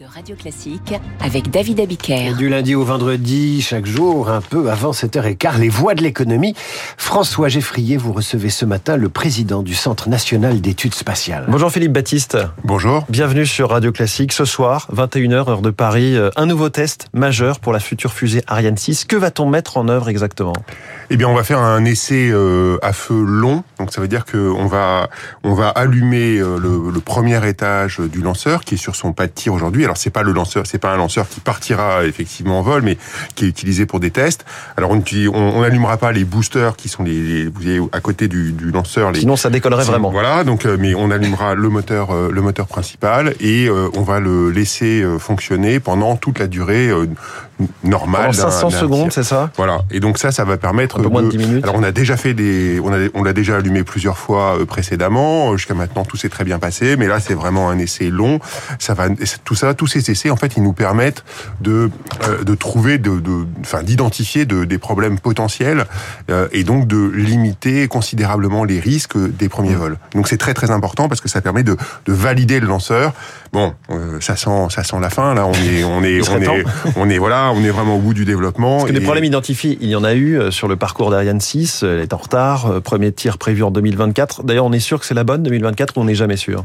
de Radio Classique avec David Abiker. Du lundi au vendredi, chaque jour, un peu avant 7h15, les voix de l'économie. François Geffrier, vous recevez ce matin le président du Centre national d'études spatiales. Bonjour Philippe Baptiste. Bonjour. Bienvenue sur Radio Classique. Ce soir, 21h, heure de Paris, euh, un nouveau test majeur pour la future fusée Ariane 6. Que va-t-on mettre en œuvre exactement? Eh bien, on va faire un essai euh, à feu long. Donc, ça veut dire qu'on va, on va allumer euh, le, le premier étage du lanceur qui est sur son pas de tir aujourd'hui. Alors, c'est pas le lanceur, c'est pas un lanceur qui partira effectivement en vol, mais qui est utilisé pour des tests. Alors, on n'allumera pas les boosters qui sont les, les, vous voyez, à côté du, du lanceur. Les, Sinon, ça décollerait vraiment. Voilà. Donc, mais on allumera le moteur, le moteur principal et on va le laisser fonctionner pendant toute la durée normale. Pendant 500 secondes, c'est ça? Voilà. Et donc ça, ça va permettre un peu moins de 10 minutes. Alors on a déjà fait des, on a, on l'a déjà allumé plusieurs fois précédemment. Jusqu'à maintenant, tout s'est très bien passé, mais là, c'est vraiment un essai long. Ça va, tout ça, tous ces essais, en fait, ils nous permettent de euh, de trouver, de, d'identifier de, des problèmes potentiels euh, et donc de limiter considérablement les risques des premiers vols. Donc c'est très très important parce que ça permet de, de valider le lanceur. Bon, euh, ça sent, ça sent la fin. Là, on est, on est, on est, on est, voilà, on est vraiment au bout du développement. Parce que et... des problèmes identifiés, il y en a eu sur le parcours d'Ariane 6. Elle est en retard. Premier tir prévu en 2024. D'ailleurs, on est sûr que c'est la bonne 2024 ou on n'est jamais sûr?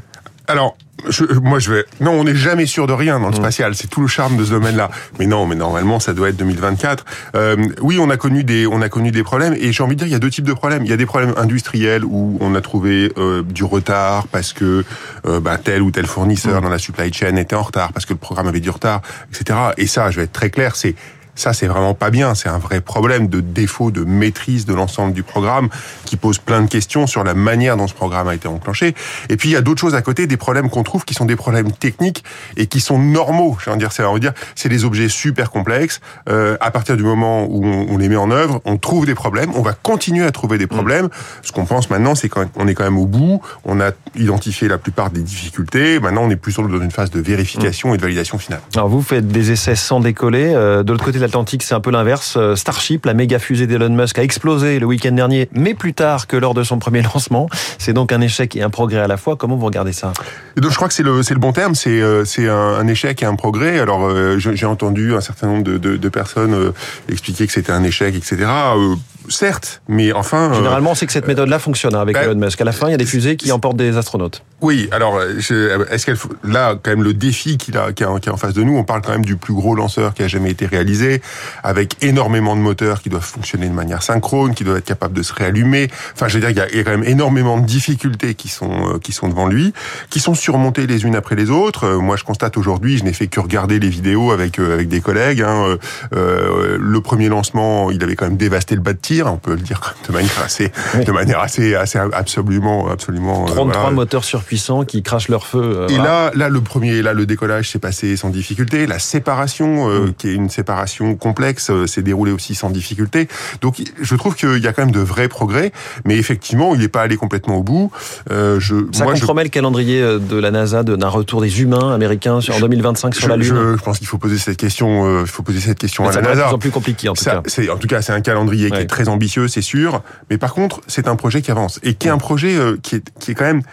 Alors, je, moi je vais. Non, on n'est jamais sûr de rien dans le spatial. C'est tout le charme de ce domaine-là. Mais non, mais normalement ça doit être 2024. Euh, oui, on a connu des, on a connu des problèmes. Et j'ai envie de dire, il y a deux types de problèmes. Il y a des problèmes industriels où on a trouvé euh, du retard parce que euh, bah, tel ou tel fournisseur dans la supply chain était en retard, parce que le programme avait du retard, etc. Et ça, je vais être très clair, c'est ça, c'est vraiment pas bien. C'est un vrai problème de défaut de maîtrise de l'ensemble du programme qui pose plein de questions sur la manière dont ce programme a été enclenché. Et puis, il y a d'autres choses à côté, des problèmes qu'on trouve qui sont des problèmes techniques et qui sont normaux. Je veux dire, c'est, dire, c'est des objets super complexes. Euh, à partir du moment où on, on, les met en œuvre, on trouve des problèmes. On va continuer à trouver des problèmes. Mmh. Ce qu'on pense maintenant, c'est qu'on est quand même au bout. On a identifié la plupart des difficultés. Maintenant, on est plus dans une phase de vérification mmh. et de validation finale. Alors, vous faites des essais sans décoller. Euh, de l'autre côté de l'Atlantique, c'est un peu l'inverse. Starship, la méga fusée d'Elon Musk, a explosé le week-end dernier, mais plus tard que lors de son premier lancement. C'est donc un échec et un progrès à la fois. Comment vous regardez ça? Donc, Je crois que c'est le, le bon terme. C'est un, un échec et un progrès. Alors, euh, j'ai entendu un certain nombre de, personnes euh, expliquer que c'était un échec, etc. Euh, certes, mais enfin... Généralement, c'est que cette méthode-là fonctionne avec bah, Elon Musk. À la fin, il y a des fusées qui emportent des astronautes. Oui, alors, est-ce qu'elle... Là, quand même, le défi qu'il a, qui est en face de nous, on parle quand même du plus gros lanceur qui a jamais été réalisé, avec énormément de moteurs qui doivent fonctionner de manière synchrone, qui doivent être capables de se réallumer. Enfin, je veux dire, il y a quand même énormément de difficultés qui sont qui sont devant lui, qui sont surmontées les unes après les autres. Moi, je constate aujourd'hui, je n'ai fait que regarder les vidéos avec avec des collègues. Hein, euh, le premier lancement, il avait quand même dévasté le bas de tir, on peut le dire de manière assez, oui. de manière assez, assez absolument, absolument. 33 euh, voilà. moteurs surpuissants qui crachent leur feu. Euh, et voilà. là, là, le premier, là, le décollage s'est passé sans difficulté. La séparation, euh, mmh. qui est une séparation complexe, s'est déroulée aussi sans difficulté. Donc, je trouve qu'il y a quand même de vrais progrès, mais effectivement, il n'est pas allé complètement au bout. Euh, je, Ça moi, compromet je... le calendrier de la NASA d'un retour des humains américains en 2025 sur je, la Lune. Je, je pense qu'il faut poser cette question. Il faut poser cette question mais à la NASA. C'est de plus en plus compliqué en tout ça, cas. En tout cas, c'est un calendrier ouais. qui est très ambitieux, c'est sûr. Mais par contre, c'est un projet qui avance et qui est un projet euh, qui est, qui est quand même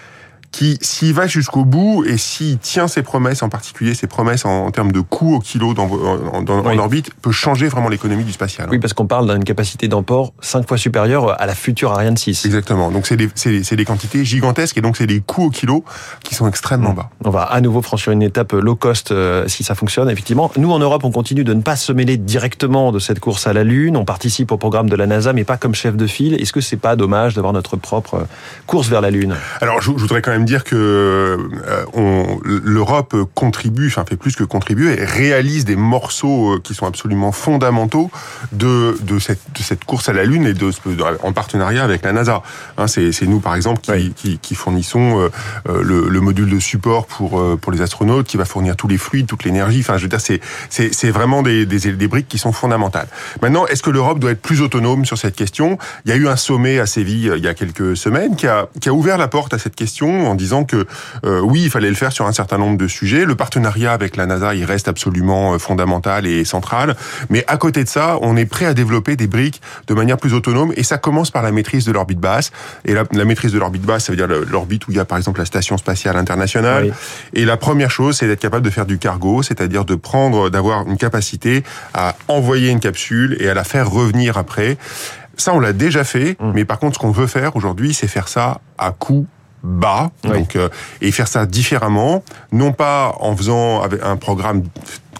qui, s'il va jusqu'au bout et s'il tient ses promesses, en particulier ses promesses en, en termes de coût au kilo dans, en, dans, oui. en orbite, peut changer vraiment l'économie du spatial. Oui, parce qu'on parle d'une capacité d'emport cinq fois supérieure à la future Ariane 6. Exactement. Donc c'est des, des, des, quantités gigantesques et donc c'est des coûts au kilo qui sont extrêmement bas. On va à nouveau franchir une étape low cost euh, si ça fonctionne. Effectivement, nous en Europe, on continue de ne pas se mêler directement de cette course à la Lune. On participe au programme de la NASA, mais pas comme chef de file. Est-ce que c'est pas dommage d'avoir notre propre course vers la Lune? Alors, je, je voudrais quand même dire que l'Europe contribue, enfin fait plus que contribuer, réalise des morceaux qui sont absolument fondamentaux de, de, cette, de cette course à la Lune et de, en partenariat avec la NASA. Hein, c'est nous, par exemple, qui, oui. qui, qui fournissons euh, le, le, module de support pour, pour les astronautes, qui va fournir tous les fluides, toute l'énergie. Enfin, je veux dire, c'est vraiment des, des, des briques qui sont fondamentales. Maintenant, est-ce que l'Europe doit être plus autonome sur cette question? Il y a eu un sommet à Séville il y a quelques semaines qui a, qui a ouvert la porte à cette question en disant que euh, oui, il fallait le faire sur un certain nombre de sujets. Le partenariat avec la NASA, il reste absolument euh, fondamental et central. Mais à côté de ça, on est prêt à développer des briques de manière plus autonome. Et ça commence par la maîtrise de l'orbite basse. Et la, la maîtrise de l'orbite basse, ça veut dire l'orbite où il y a par exemple la station spatiale internationale. Oui. Et la première chose, c'est d'être capable de faire du cargo, c'est-à-dire de prendre, d'avoir une capacité à envoyer une capsule et à la faire revenir après. Ça, on l'a déjà fait, Mmh. mais par contre, ce qu'on veut faire aujourd'hui, c'est faire ça à coût bas, Oui. donc euh, et faire ça différemment, non pas en faisant avec un programme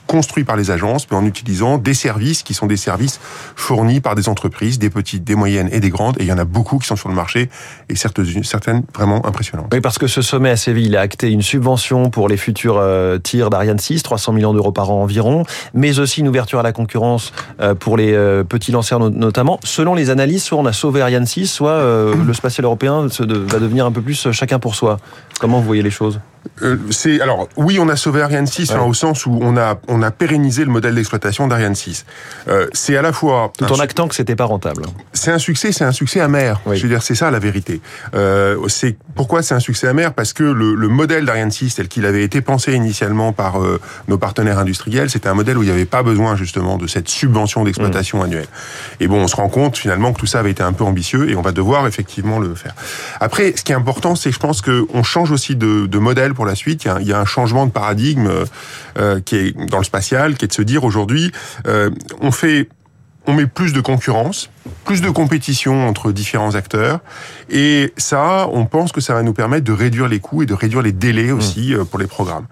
construit par les agences, mais en utilisant des services qui sont des services fournis par des entreprises, des petites, des moyennes et des grandes, et il y en a beaucoup qui sont sur le marché, et certaines, vraiment impressionnantes. Oui, parce que ce sommet à Séville il a acté une subvention pour les futurs euh, tirs d'Ariane 6, 300 millions d'euros par an environ, mais aussi une ouverture à la concurrence euh, pour les euh, petits lanceurs no- notamment. Selon les analyses, soit on a sauvé Ariane 6, soit le spatial européen va devenir un peu plus chacun pour soi. Comment vous voyez les choses? Euh, c'est alors oui, on a sauvé Ariane 6 Ouais. enfin, au sens où on a on a pérennisé le modèle d'exploitation d'Ariane 6. Euh, c'est à la fois Tout en actant que c'était pas rentable. c'est un succès, c'est un succès amer. Oui. Je veux dire, c'est ça la vérité. Euh, c'est pourquoi c'est un succès amer? Parce que le, le modèle d'Ariane 6 tel qu'il avait été pensé initialement par nos partenaires industriels, c'était un modèle où il n'y avait pas besoin justement de cette subvention d'exploitation annuelle. Et bon, on se rend compte finalement que tout ça avait été un peu ambitieux et on va devoir effectivement le faire. Après, ce qui est important, c'est que je pense qu'on change aussi de, de modèle pour la suite. Il y, a, il y a un changement de paradigme euh, qui est dans le spatial, qui est de se dire aujourd'hui, euh, on fait on met plus de concurrence, plus de compétition entre différents acteurs, et ça, on pense que ça va nous permettre de réduire les coûts et de réduire les délais aussi euh, pour les programmes.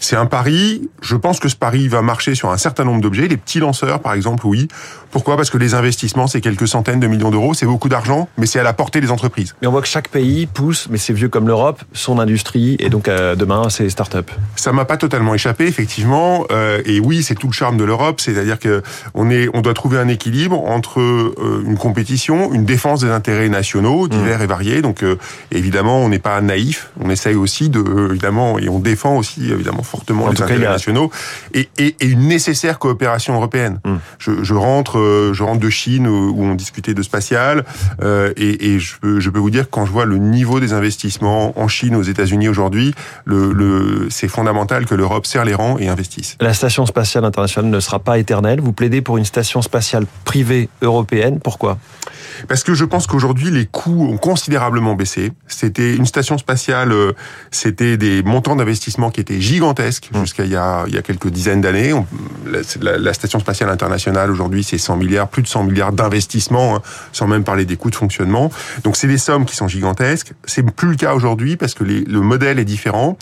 C'est un pari. Je pense que ce pari va marcher sur un certain nombre d'objets. Les petits lanceurs, par exemple, oui. Pourquoi? Parce que les investissements, c'est quelques centaines de millions d'euros, c'est beaucoup d'argent, mais c'est à la portée des entreprises. Mais on voit que chaque pays pousse, mais c'est vieux comme l'Europe, son industrie, et donc euh, demain, c'est les startups. Ça m'a pas totalement échappé, effectivement. Euh, et oui, c'est tout le charme de l'Europe, c'est-à-dire que on est, on doit trouver un équilibre entre euh, une compétition, une défense des intérêts nationaux Mmh. divers et variés. Donc, euh, évidemment, on n'est pas naïf. On essaye aussi de, évidemment, et on défend aussi évidemment fortement En les cas, intérêts a- nationaux et, et, et une nécessaire coopération européenne. Mm. Je, je rentre, euh, je rentre de Chine où on discutait de spatial, euh, et, et je, peux, je peux vous dire que quand je vois le niveau des investissements en Chine, aux États-Unis aujourd'hui, le, le, c'est fondamental que l'Europe serre les rangs et investisse. La station spatiale internationale ne sera pas éternelle. Vous plaidez pour une station spatiale privée européenne. Pourquoi? Parce que je pense qu'aujourd'hui, les coûts ont considérablement baissé. C'était une station spatiale, euh, c'était des montants d'investissement qui étaient gigantesques jusqu'à il y a, il y a quelques dizaines d'années. La, la- la station spatiale internationale, aujourd'hui, c'est 100 milliards, plus de 100 milliards d'investissements, hein, sans même parler des coûts de fonctionnement. Donc, c'est des sommes qui sont gigantesques. C'est plus le cas aujourd'hui parce que les- le modèle est différent.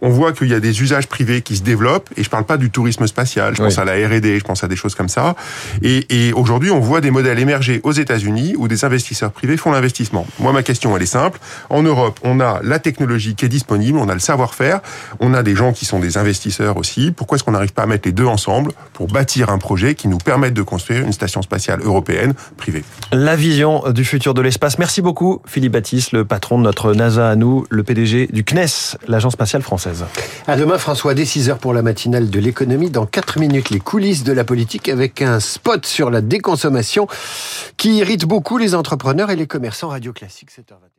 On voit qu'il y a des usages privés qui se développent, et je parle pas du tourisme spatial, je Oui. pense à la R&D, je pense à des choses comme ça. Et, et aujourd'hui, on voit des modèles émerger aux États-Unis où des investisseurs privés font l'investissement. Moi, ma question, elle est simple. En Europe, on a la technologie qui est disponible, on a le savoir-faire, on a des gens qui sont des investisseurs aussi. Pourquoi est-ce qu'on n'arrive pas à mettre les deux ensemble pour bâtir un projet qui nous permette de construire une station spatiale européenne privée? La vision du futur de l'espace. Merci beaucoup, Philippe Baptiste, le patron de notre NASA à nous, le PDG du CNES, l'agence spatiale française. À demain, François, dès 6 heures pour la matinale de l'économie. Dans 4 minutes, les coulisses de la politique avec un spot sur la déconsommation qui irrite beaucoup les entrepreneurs et les commerçants radio classique 7h29.